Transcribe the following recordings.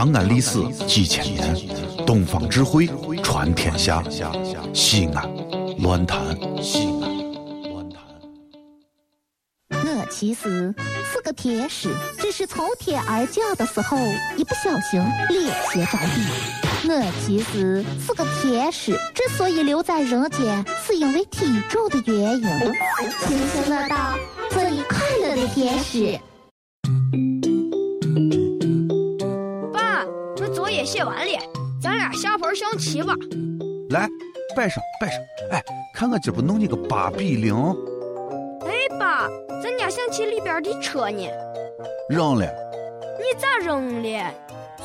长安历史几千年，东方智慧传天下。西安，乱谈西安，乱谈。我其实是个天使，只是从天而降的时候一不小心脸先着地。我其实是个天使，之所以留在人间，是因为体重的原因。请听我道，做一快乐的天使。写完了，咱俩下盘象棋吧。来，摆上摆上。哎，看我今不弄你个八比零。哎，爸，咱家象棋里边的车呢？扔了。你咋扔了？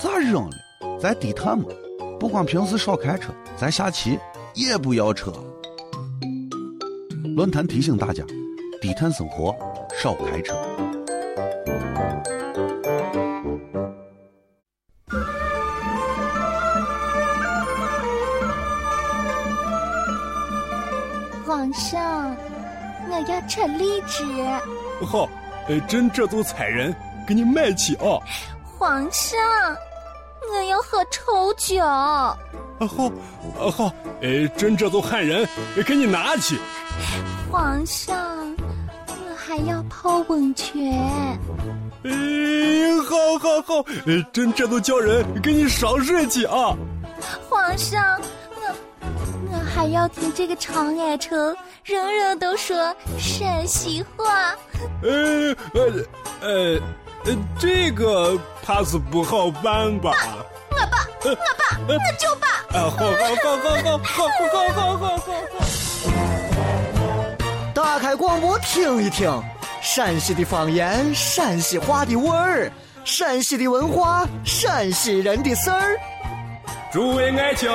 咋扔了？咱低碳嘛。不光平时少开车，咱下棋也不要车。论坛提醒大家：低碳生活，少开车。我要吃荔枝。好，呃，朕这就差人给你买去啊。皇上。我要喝臭酒。啊好，啊好，呃，朕这就喊人给你拿去。皇上，我还要泡温泉。哎，好，好，好，哎，朕这就叫人给你烧水去啊。皇上，我我还要听这个长安城人人都说陕西话。呃呃呃。这个怕是不好办吧？我爸，我爸，我就爸。啊，好好好好好好好好好好。打开广播听一听，陕西的方言，陕西话的味儿，陕西的文化，陕西人的事儿。诸位爱听，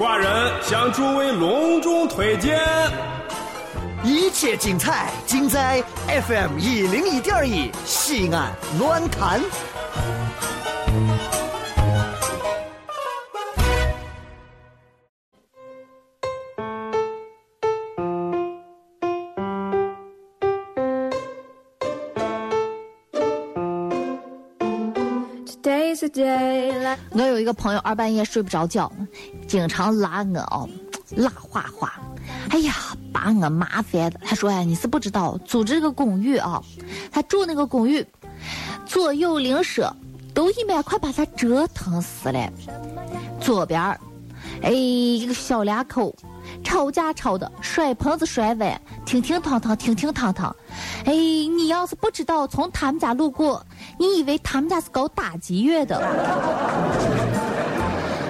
寡人向诸位隆重推荐。一切精彩尽在 FM 一零一点一西安乱谈。我有一个朋友二半夜睡不着觉，经常拉我哦，拉话话。哎呀，把我麻烦的。他说：“哎，你是不知道，租这个公寓啊，他住那个公寓，左右邻舍都一面快把他折腾死了。左边儿，哎，一个小两口吵架吵的摔盆子摔碗，停停躺躺停停躺躺。哎，你要是不知道从他们家路过，你以为他们家是搞打击乐的，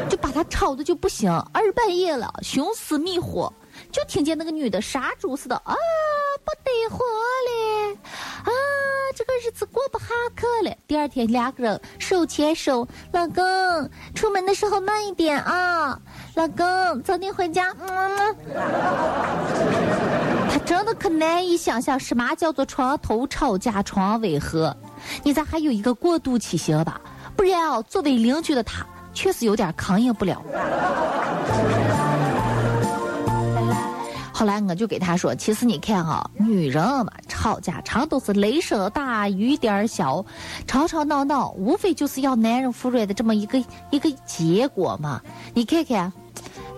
就把他吵的就不行，二半夜了，熊死迷火。”就听见那个女的杀猪似的啊，不得活了啊，这个日子过不下去了。第二天两个人手牵手，老公出门的时候慢一点啊，老公早点回家。嗯，他真的可难以想象什么叫做床头吵架床尾和。你咋还有一个过渡期行吧？不然啊，作为邻居的他确实有点抗应不了。后来我就给他说：“其实你看啊，女人嘛，吵架常都是雷声大雨点小，吵吵闹闹，无非就是要男人服软的这么一个一个结果嘛。你看看，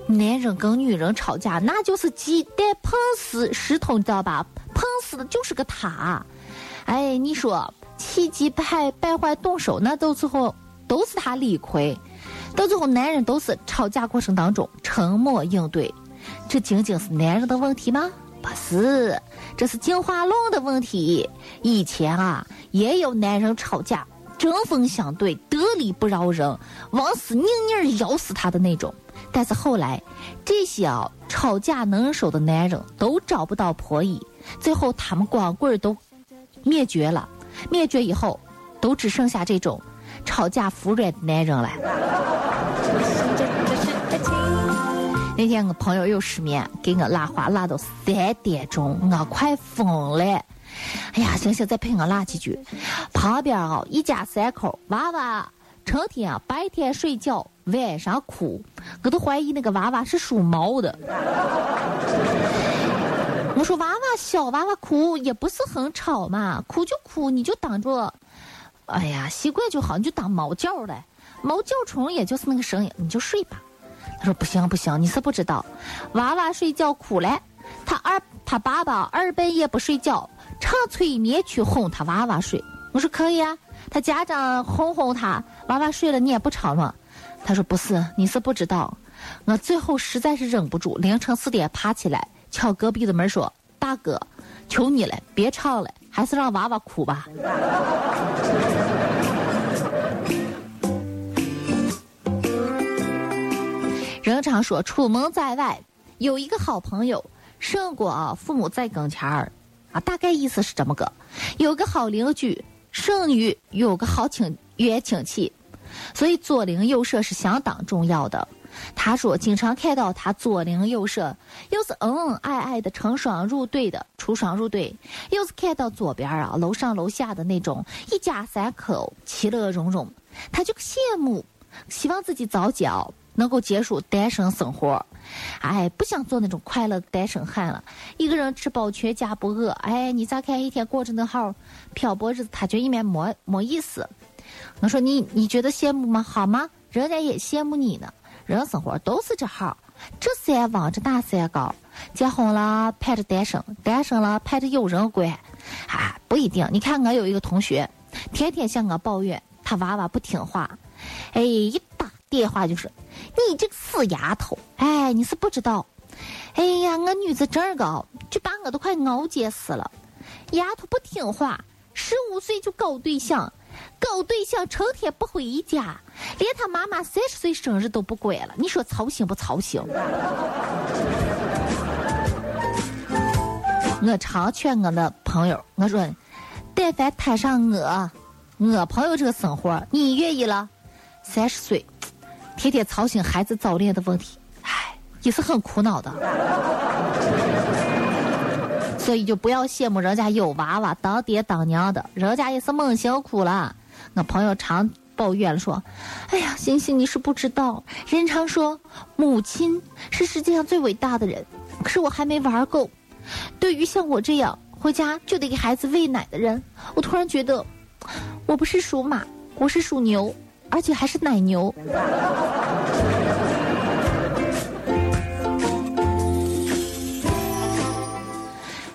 男人跟女人吵架，那就是鸡蛋碰死石头，你知道吧？碰死的就是个他。哎，你说气急败败坏动手，那到最后都是他理亏，到最后男人都是吵架过程当中沉默应对。”这仅仅是男人的问题吗？不是，这是进化论的问题。以前啊，也有男人吵架针锋相对、得理不饶人、往死拧拧咬死他的那种。但是后来，这些啊吵架能手的男人都找不到婆姨，最后他们光棍都灭绝了。灭绝以后，都只剩下这种吵架服软的男人了。那天我朋友又失眠，给我拉话拉到三点钟，我快疯了。哎呀，行行，再陪我拉几句。旁边啊，一家三口，娃娃成天啊白天睡觉，晚上哭，我都怀疑那个娃娃是属猫的。我说娃娃小娃娃哭也不是很吵嘛，哭就哭，你就当着，哎呀习惯就好，你就当猫叫了。猫叫虫也就是那个声音，你就睡吧。他说不行不行，你是不知道，娃娃睡觉哭了，他二他爸爸二半夜不睡觉，唱催眠曲哄他娃娃睡。我说可以啊，他家长哄哄他娃娃睡了，你也不吵吗？他说不是，你是不知道，我最后实在是忍不住，凌晨四点爬起来敲隔壁的门说：“大哥，求你了，别唱了，还是让娃娃哭吧。”人常说，出门在外有一个好朋友胜过啊父母在跟前儿啊，大概意思是这么个。有个好邻居胜于有个好亲远亲戚，所以左邻右舍是相当重要的。他说，经常看到他左邻右舍，又是恩恩爱爱的成双入对的出双入对，又是看到左边啊楼上楼下的那种一家三口其乐融融，他就羡慕，希望自己早教。能够结束单身生活，哎，不想做那种快乐单身汉了。一个人吃饱全家不饿，哎，你咋看一天过着那号漂泊日子，他就一面没没意思。我说你你觉得羡慕吗？好吗？人家也羡慕你呢。人生活都是这号，这山望着那山高。结婚了盼着单身，单身了盼着有人管。啊，不一定。你看我有一个同学，天天向我抱怨他娃娃不听话，哎，一打电话就是。你这个死丫头！哎，你是不知道，哎呀，我女子真高，就把我都快熬结死了。丫头不听话，十五岁就搞对象，搞对象成天不回家，连他妈妈三十岁生日都不管了。你说操心不操心？我常劝我的朋友，我说，但凡摊上我，我朋友这个生活，你愿意了？三十岁。天天操心孩子早恋的问题，唉，也是很苦恼的。所以就不要羡慕人家有娃娃当爹当娘的，人家也是梦辛苦了。我朋友常抱怨说：“哎呀，星星你是不知道，人常说母亲是世界上最伟大的人，可是我还没玩够。对于像我这样回家就得给孩子喂奶的人，我突然觉得，我不是属马，我是属牛。”而且还是奶牛。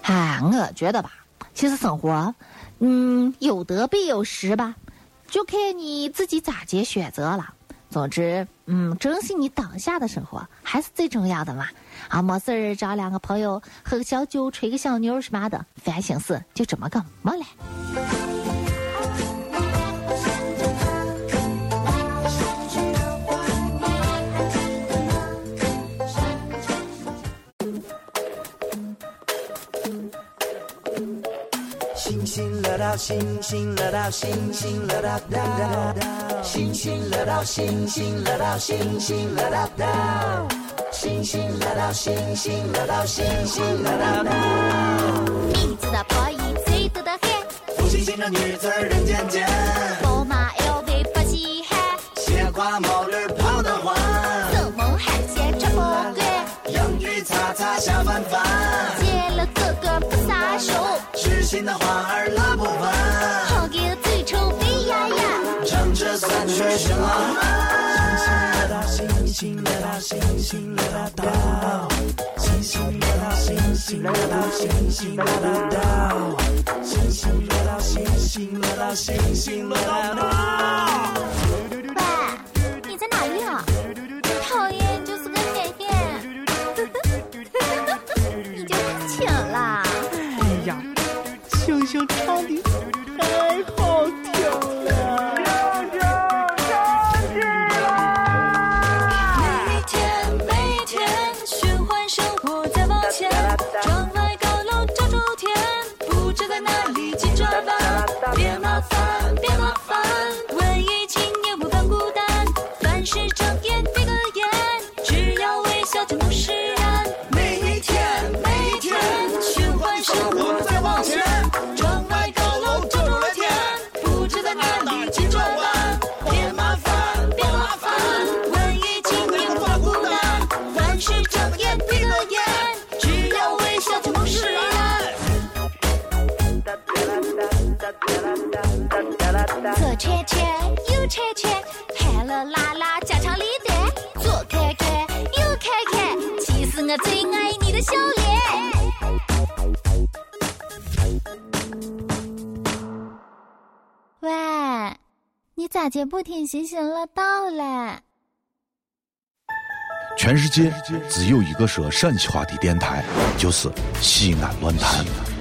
哎，我觉得吧，其实生活，嗯，有得必有失吧，就看你自己咋接选择了。总之，嗯，珍惜你当下的生活还是最重要的嘛。啊，没事找两个朋友喝个小酒，吹个小牛什么的，烦心事就这么个没了。星星乐道，星星乐道，星星乐道，星星乐道，星星乐道，星星乐道，星星乐道，星星乐道。鼻子的破衣最多的很，不星星的女子人间间。的花儿乐不完。好个嘴臭肥呀呀，唱着三曲循环。星星乐道，星星乐道，星星乐道，星星乐道，星星乐道，星星乐道，星星乐道，星星乐道。就超圈圈右圈圈寒了拉拉家长里短左看看右看看其实我最爱你的笑脸。喂你咋就不听行行乐道嘞全世界只有一个说陕西话的电台就是西安论坛。